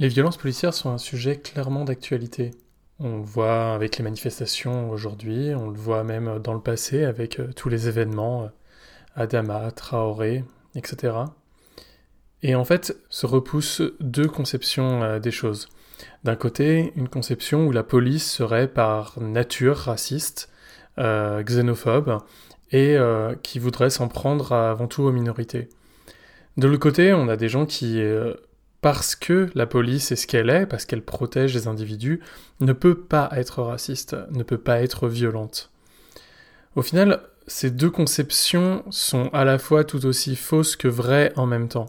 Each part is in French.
Les violences policières sont un sujet clairement d'actualité. On le voit avec les manifestations aujourd'hui, on le voit même dans le passé avec euh, tous les événements, euh, Adama, Traoré, etc. Et en fait, se repoussent deux conceptions euh, des choses. D'un côté, une conception où la police serait par nature raciste, xénophobe, et qui voudrait s'en prendre avant tout aux minorités. De l'autre côté, on a des gens qui parce que la police est ce qu'elle est, parce qu'elle protège les individus, ne peut pas être raciste, ne peut pas être violente. Au final, ces deux conceptions sont à la fois tout aussi fausses que vraies en même temps.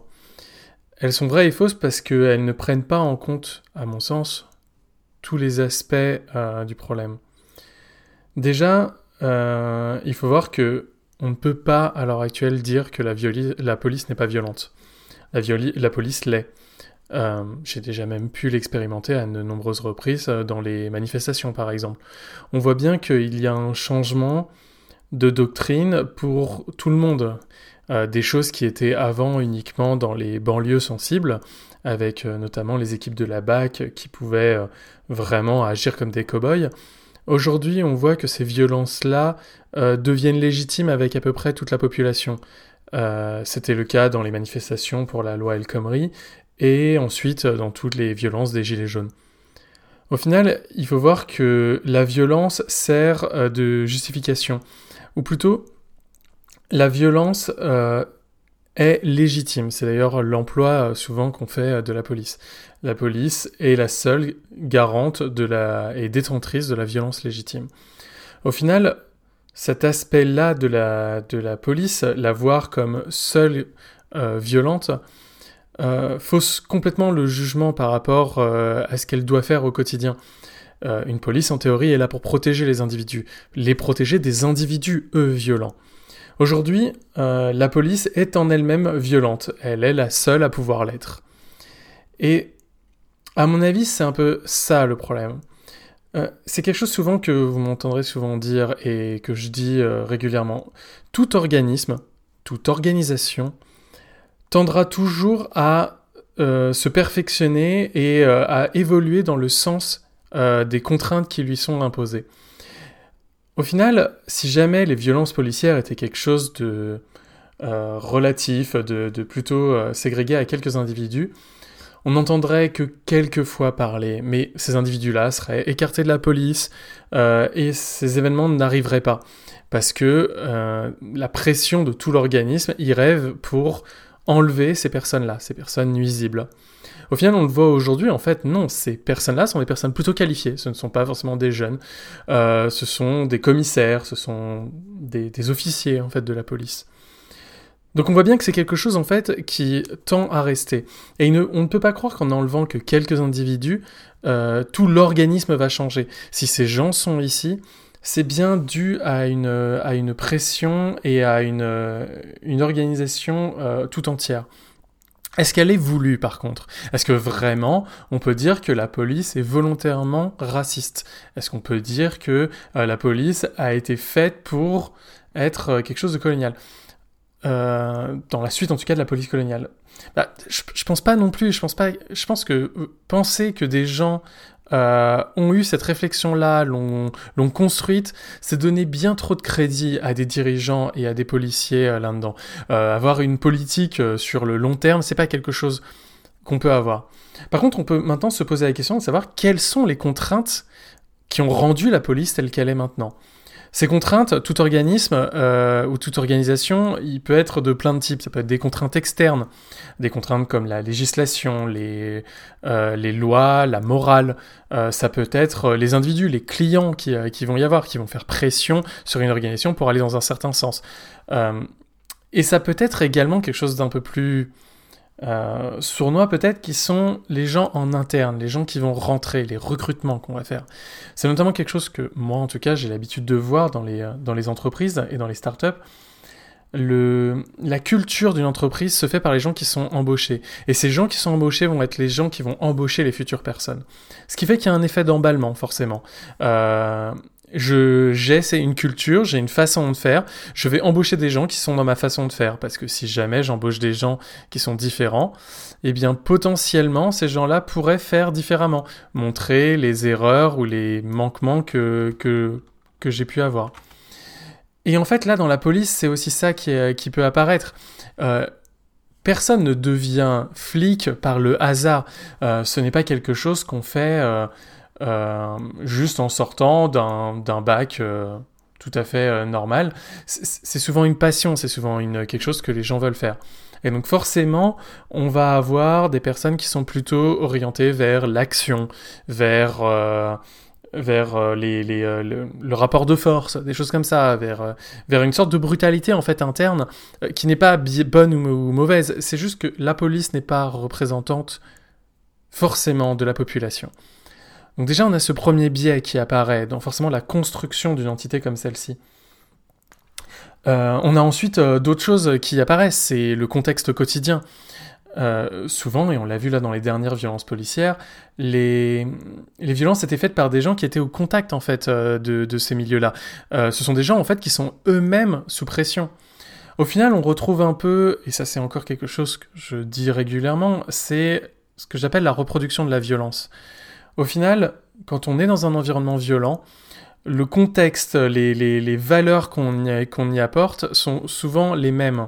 Elles sont vraies et fausses parce qu'elles ne prennent pas en compte, à mon sens, tous les aspects euh, du problème. Déjà, euh, il faut voir que on ne peut pas à l'heure actuelle dire que la, la police n'est pas violente. La, police l'est. Euh, j'ai déjà même pu l'expérimenter à de nombreuses reprises euh, dans les manifestations par exemple. On voit bien qu'il y a un changement de doctrine pour tout le monde. Euh, des choses qui étaient avant uniquement dans les banlieues sensibles, avec notamment les équipes de la BAC qui pouvaient vraiment agir comme des cow-boys. Aujourd'hui, on voit que ces violences-là deviennent légitimes avec à peu près toute la population. C'était le cas dans les manifestations pour la loi El Khomri, et ensuite euh, dans toutes les violences des Gilets jaunes. Au final, il faut voir que la violence sert euh, de justification, ou plutôt, la violence euh, est légitime. C'est d'ailleurs l'emploi souvent qu'on fait de la police. La police est la seule garante et détentrice de la violence légitime. Au final, cet aspect-là de la, police, la voir comme seule violente, euh, fausse complètement le jugement par rapport euh, à ce qu'elle doit faire au quotidien. Euh, une police, en théorie, est là pour protéger les individus, les protéger des individus, eux, violents. Aujourd'hui, la police est en elle-même violente, elle est la seule à pouvoir l'être. Et à mon avis, c'est un peu ça le problème. C'est quelque chose souvent que vous m'entendrez souvent dire et que je dis régulièrement. Tout organisme, toute organisation tendra toujours à euh, se perfectionner et euh, à évoluer dans le sens euh, des contraintes qui lui sont imposées. Au final, si jamais les violences policières étaient quelque chose de relatif, de, de plutôt ségrégué à quelques individus, on n'entendrait que quelques fois parler, mais ces individus-là seraient écartés de la police et ces événements n'arriveraient pas. Parce que la pression de tout l'organisme y rêve pour enlever ces personnes-là, ces personnes nuisibles. Au final, on le voit aujourd'hui, en fait, non, ces personnes-là sont des personnes plutôt qualifiées. Ce ne sont pas forcément des jeunes, euh, ce sont des commissaires, ce sont des, officiers, en fait, de la police. Donc on voit bien que c'est quelque chose, en fait, qui tend à rester. Et on ne peut pas croire qu'en enlevant que quelques individus, euh, tout l'organisme va changer. Si ces gens sont ici, c'est bien dû à une, pression et à une, organisation euh, tout entière. Est-ce qu'elle est voulue par contre? Est-ce que vraiment on peut dire que la police est volontairement raciste? Est-ce qu'on peut dire que euh, la police a été faite pour être quelque chose de colonial? Dans la suite en tout cas de la police coloniale. Bah, je, je, pense pas non plus, je pense pas, je pense que penser que des gens euh, ont eu cette réflexion-là, l'ont construite, c'est donner bien trop de crédit à des dirigeants et à des policiers euh, là-dedans. Euh, avoir une politique sur le long terme, c'est pas quelque chose qu'on peut avoir. Par contre, on peut maintenant se poser la question de savoir quelles sont les contraintes qui ont rendu la police telle qu'elle est maintenant. Ces contraintes, tout organisme euh, ou toute organisation, il peut être de plein de types. Ça peut être des contraintes externes, des contraintes comme la législation, les, euh, lois, la morale. Euh, ça peut être les individus, les clients qui, qui, vont y avoir, qui vont faire pression sur une organisation pour aller dans un certain sens. et ça peut être également quelque chose d'un peu plus euh, sournois peut-être qui sont les gens en interne, les gens qui vont rentrer, les recrutements qu'on va faire. C'est notamment quelque chose que moi en tout cas j'ai l'habitude de voir dans les, euh, dans les entreprises et dans les startups. Le, la culture d'une entreprise se fait par les gens qui sont embauchés. Et ces gens qui sont embauchés vont être les gens qui vont embaucher les futures personnes. Ce qui fait qu'il y a un effet d'emballement, forcément. Euh, je j'ai une culture, j'ai une façon de faire. Je vais embaucher des gens qui sont dans ma façon de faire parce que si jamais j'embauche des gens qui sont différents, eh bien potentiellement ces gens-là pourraient faire différemment, montrer les erreurs ou les manquements que que que j'ai pu avoir. Et en fait là dans la police, c'est aussi ça qui, peut apparaître. Euh, personne ne devient flic par le hasard. Euh, ce n'est pas quelque chose qu'on fait euh, juste en sortant d'un bac euh, tout à fait euh, normal. C'est souvent une passion, c'est souvent quelque chose que les gens veulent faire. Et donc forcément, on va avoir des personnes qui sont plutôt orientées vers l'action, vers vers les, les, le, rapport de force, des choses comme ça, vers, vers une sorte de brutalité en fait interne qui n'est pas bonne ou mauvaise. C'est juste que la police n'est pas représentante forcément de la population. Donc déjà, on a ce premier biais qui apparaît dans forcément la construction d'une entité comme celle-ci. Euh, on a ensuite euh, d'autres choses qui apparaissent, c'est le contexte quotidien. Euh, souvent, et on l'a vu là dans les dernières violences policières, les, violences étaient faites par des gens qui étaient au contact en fait de, de, ces milieux-là. ce sont des gens en fait qui sont eux-mêmes sous pression. Au final, on retrouve un peu, et ça c'est encore quelque chose que je dis régulièrement, c'est ce que j'appelle la reproduction de la violence. Au final, quand on est dans un environnement violent, le contexte, les, valeurs qu'on y, apporte sont souvent les mêmes.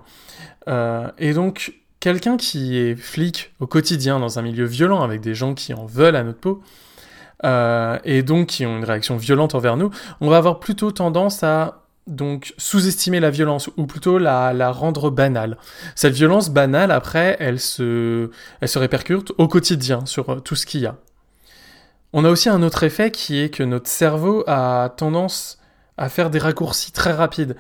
Euh, et donc, quelqu'un qui est flic au quotidien dans un milieu violent avec des gens qui en veulent à notre peau, euh, et donc qui ont une réaction violente envers nous, on va avoir plutôt tendance à donc sous-estimer la violence ou plutôt la, rendre banale. Cette violence banale, après, elle se, elle se répercute au quotidien sur tout ce qu'il y a. On a aussi un autre effet qui est que notre cerveau a tendance à faire des raccourcis très rapides.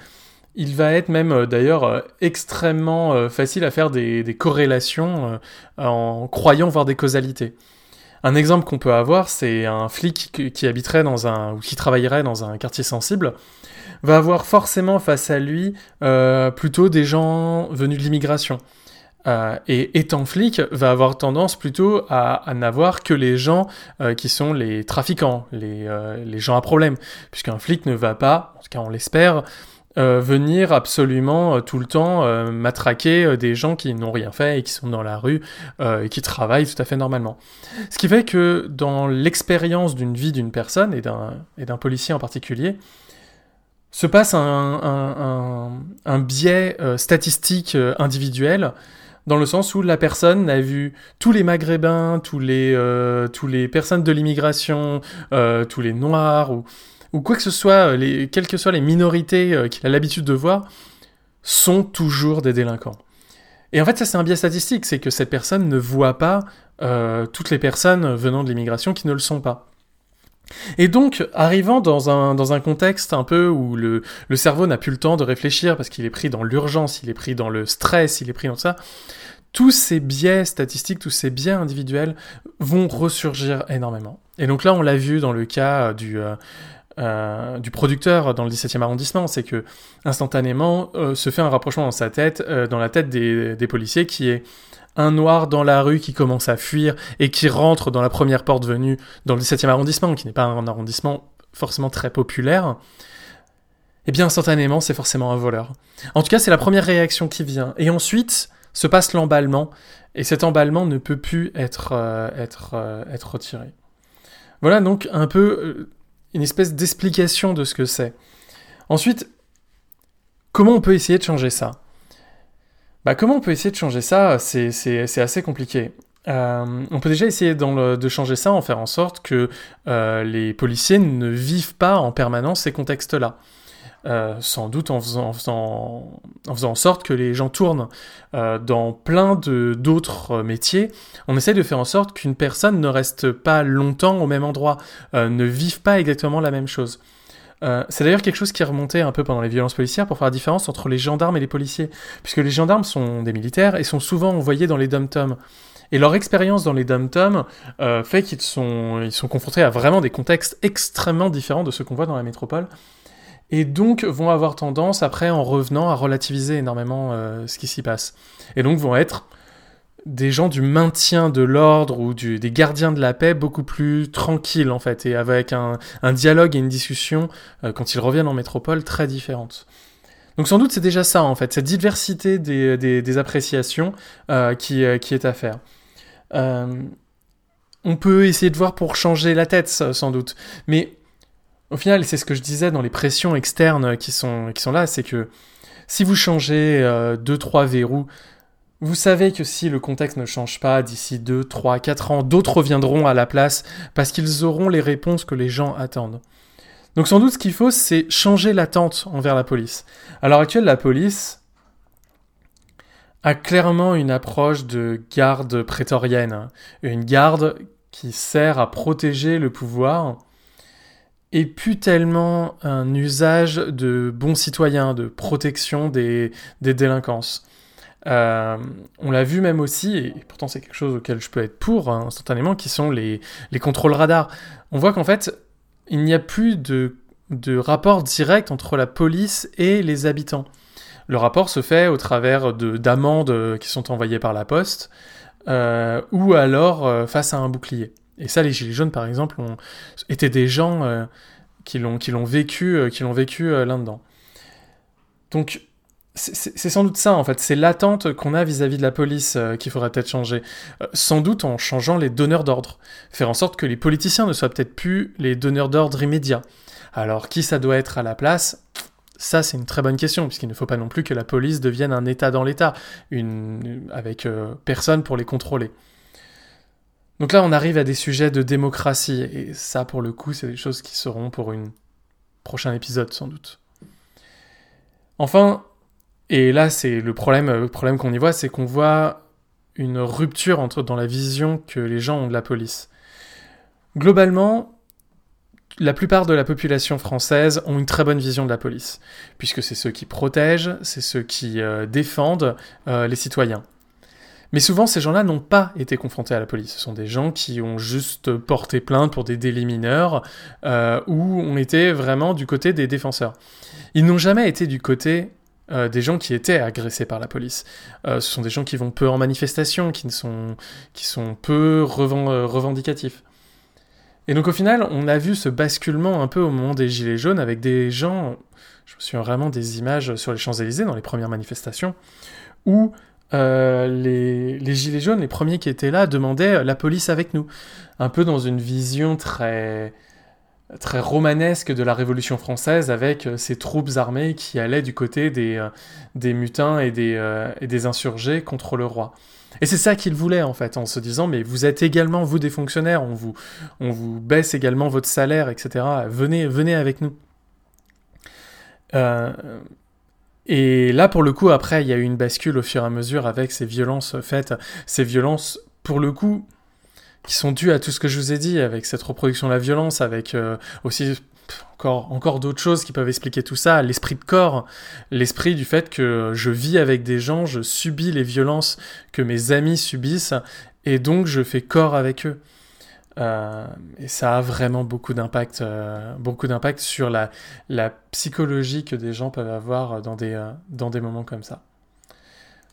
Il va être même euh, d'ailleurs euh, extrêmement euh, facile à faire des, corrélations en croyant voir des causalités. Un exemple qu'on peut avoir, c'est un flic qui, habiterait dans un ou qui travaillerait dans un quartier sensible va avoir forcément face à lui plutôt des gens venus de l'immigration. Euh, et étant flic, va avoir tendance plutôt à, n'avoir que les gens euh, qui sont les trafiquants, les, euh, les, gens à problème, puisqu'un flic ne va pas, en tout cas on l'espère, venir absolument tout le temps matraquer des gens qui n'ont rien fait et qui sont dans la rue et qui travaillent tout à fait normalement. Ce qui fait que dans l'expérience d'une vie d'une personne et d'un policier en particulier, se passe un biais statistique individuel dans le sens où la personne a vu tous les Maghrébins, tous les, euh, personnes de l'immigration, euh, tous les Noirs, ou, quoi que ce soit, les, quelles que soient les minorités euh, qu'il a l'habitude de voir, sont toujours des délinquants. Et en fait, ça c'est un biais statistique, c'est que cette personne ne voit pas toutes les personnes venant de l'immigration qui ne le sont pas. Et donc, arrivant dans un, dans un contexte un peu où le, le cerveau n'a plus le temps de réfléchir parce qu'il est pris dans l'urgence, il est pris dans le stress, il est pris dans ça, tous ces biais statistiques, tous ces biais individuels vont ressurgir énormément. Et donc là, on l'a vu dans le cas du, euh, euh, du producteur dans le 17e arrondissement, c'est que instantanément euh, se fait un rapprochement dans sa tête, dans la tête des, des policiers, qui est un noir dans la rue qui commence à fuir et qui rentre dans la première porte venue dans le 17e arrondissement, qui n'est pas un arrondissement forcément très populaire, eh bien instantanément c'est forcément un voleur. En tout cas c'est la première réaction qui vient. Et ensuite se passe l'emballement, et cet emballement ne peut plus être, euh, euh, retiré. Voilà donc un peu euh, une espèce d'explication de ce que c'est. Ensuite, comment on peut essayer de changer ça? Bah, comment on peut essayer de changer ça? C'est assez compliqué. Euh, on peut déjà essayer de changer ça en faire en sorte que euh, les policiers ne vivent pas en permanence ces contextes-là. Euh, sans doute en faisant, en, faisant, en faisant, en sorte que les gens tournent dans plein d'autres métiers. On essaie de faire en sorte qu'une personne ne reste pas longtemps au même endroit, ne vive pas exactement la même chose. Euh, c'est d'ailleurs quelque chose qui est remonté un peu pendant les violences policières pour faire la différence entre les gendarmes et les policiers, puisque les gendarmes sont des militaires et sont souvent envoyés dans les dom-toms. Et leur expérience dans les dom-toms euh, fait qu'ils sont, ils sont confrontés à vraiment des contextes extrêmement différents de ceux qu'on voit dans la métropole, et donc vont avoir tendance, après, en revenant, à relativiser énormément euh, ce qui s'y passe. Et donc vont être des gens du maintien de l'ordre ou des gardiens de la paix beaucoup plus tranquilles en fait et avec un, dialogue et une discussion euh, quand ils reviennent en métropole très différentes. Donc sans doute c'est déjà ça en fait, cette diversité des, appréciations euh, qui, euh, qui, est à faire. on peut essayer de voir pour changer la tête sans doute, mais au final c'est ce que je disais dans les pressions externes qui sont, qui sont là, c'est que si vous changez deux trois verrous, vous savez que si le contexte ne change pas d'ici 2, 3, 4 ans, d'autres viendront à la place parce qu'ils auront les réponses que les gens attendent. Donc sans doute ce qu'il faut, c'est changer l'attente envers la police. À l'heure actuelle, la police a clairement une approche de garde prétorienne, une garde qui sert à protéger le pouvoir et plus tellement un usage de bons citoyens, de protection des, des délinquances. Euh, on l'a vu même aussi, et pourtant c'est quelque chose auquel je peux être pour hein, instantanément, qui sont les, les contrôles radars. On voit qu'en fait, il n'y a plus de, rapport direct entre la police et les habitants. Le rapport se fait au travers d'amendes qui sont envoyées par la poste, euh, ou alors euh, face à un bouclier. Et ça, les Gilets jaunes, par exemple, ont été des gens qui l'ont vécu, qui l'ont vécu là-dedans. Donc, c'est sans doute ça en fait, c'est l'attente qu'on a vis-à-vis de la police euh, qu'il faudrait peut-être changer. Euh, sans doute en changeant les donneurs d'ordre. Faire en sorte que les politiciens ne soient peut-être plus les donneurs d'ordre immédiats. Alors qui ça doit être à la place? Ça, c'est une très bonne question, puisqu'il ne faut pas non plus que la police devienne un État dans l'État, avec euh, personne pour les contrôler. Donc là, on arrive à des sujets de démocratie, et ça, pour le coup, c'est des choses qui seront pour une prochain épisode, sans doute. Enfin, et là, c'est le problème, le problème qu'on y voit, c'est qu'on voit une rupture entre, dans la vision que les gens ont de la police. Globalement, la plupart de la population française ont une très bonne vision de la police, puisque c'est ceux qui protègent, c'est ceux qui euh, défendent euh, les citoyens. Mais souvent, ces gens-là n'ont pas été confrontés à la police. Ce sont des gens qui ont juste porté plainte pour des délits mineurs euh, ou ont été vraiment du côté des défenseurs. Ils n'ont jamais été du côté euh, des gens qui étaient agressés par la police. Euh, ce sont des gens qui vont peu en manifestation, qui, sont, qui sont peu euh, revendicatifs. Et donc au final, on a vu ce basculement un peu au moment des Gilets jaunes avec des gens, je me souviens vraiment des images sur les Champs-Élysées dans les premières manifestations, où les, les, Gilets jaunes, les premiers qui étaient là, demandaient la police avec nous. Un peu dans une vision très très romanesque de la Révolution française avec euh, ces troupes armées qui allaient du côté des, euh, mutins et des, euh, et des insurgés contre le roi. Et c'est ça qu'ils voulaient en fait, en se disant mais vous êtes également vous des fonctionnaires, on vous, on vous baisse également votre salaire, etc. Venez, venez avec nous. et là pour le coup après il y a eu une bascule au fur et à mesure avec ces violences faites, ces violences pour le coup qui sont dus à tout ce que je vous ai dit, avec cette reproduction de la violence, avec euh, aussi encore, encore d'autres choses qui peuvent expliquer tout ça, l'esprit de corps, l'esprit du fait que je vis avec des gens, je subis les violences que mes amis subissent, et donc je fais corps avec eux. Euh, et ça a vraiment beaucoup d'impact, euh, beaucoup d'impact sur la, la psychologie que des gens peuvent avoir dans des, dans des moments comme ça.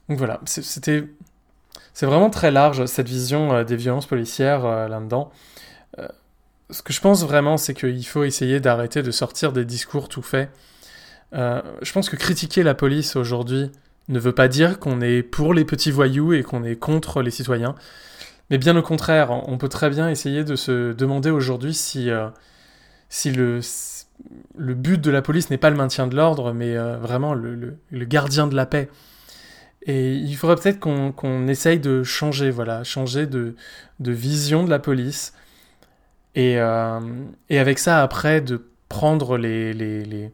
Donc voilà, c'était c'est vraiment très large, cette vision euh, des violences policières euh, là-dedans. Euh, ce que je pense vraiment, c'est qu'il faut essayer d'arrêter de sortir des discours tout faits. je pense que critiquer la police aujourd'hui ne veut pas dire qu'on est pour les petits voyous et qu'on est contre les citoyens. Mais bien au contraire, on peut très bien essayer de se demander aujourd'hui si, si le, le but de la police n'est pas le maintien de l'ordre, mais vraiment le, le, gardien de la paix. Et il faudrait peut-être qu'on essaye de changer, voilà, changer de, vision de la police. Et, euh, et, avec ça, après, de prendre les, les, les,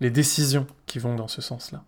les décisions qui vont dans ce sens-là.